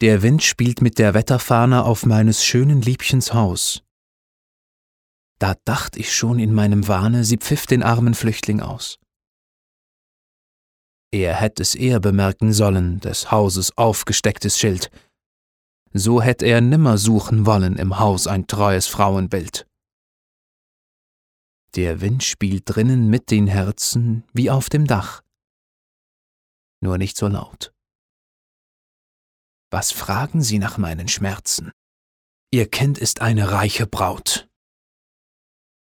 Der Wind spielt mit der Wetterfahne auf meines schönen Liebchens Haus. Da dacht ich schon in meinem Wahne, sie pfiff den armen Flüchtling aus. Er hätt es eher bemerken sollen, des Hauses aufgestecktes Schild. So hätt er nimmer suchen wollen im Haus ein treues Frauenbild. Der Wind spielt drinnen mit den Herzen wie auf dem Dach. Nur nicht so laut. Was fragen Sie nach meinen Schmerzen? Ihr Kind ist eine reiche Braut.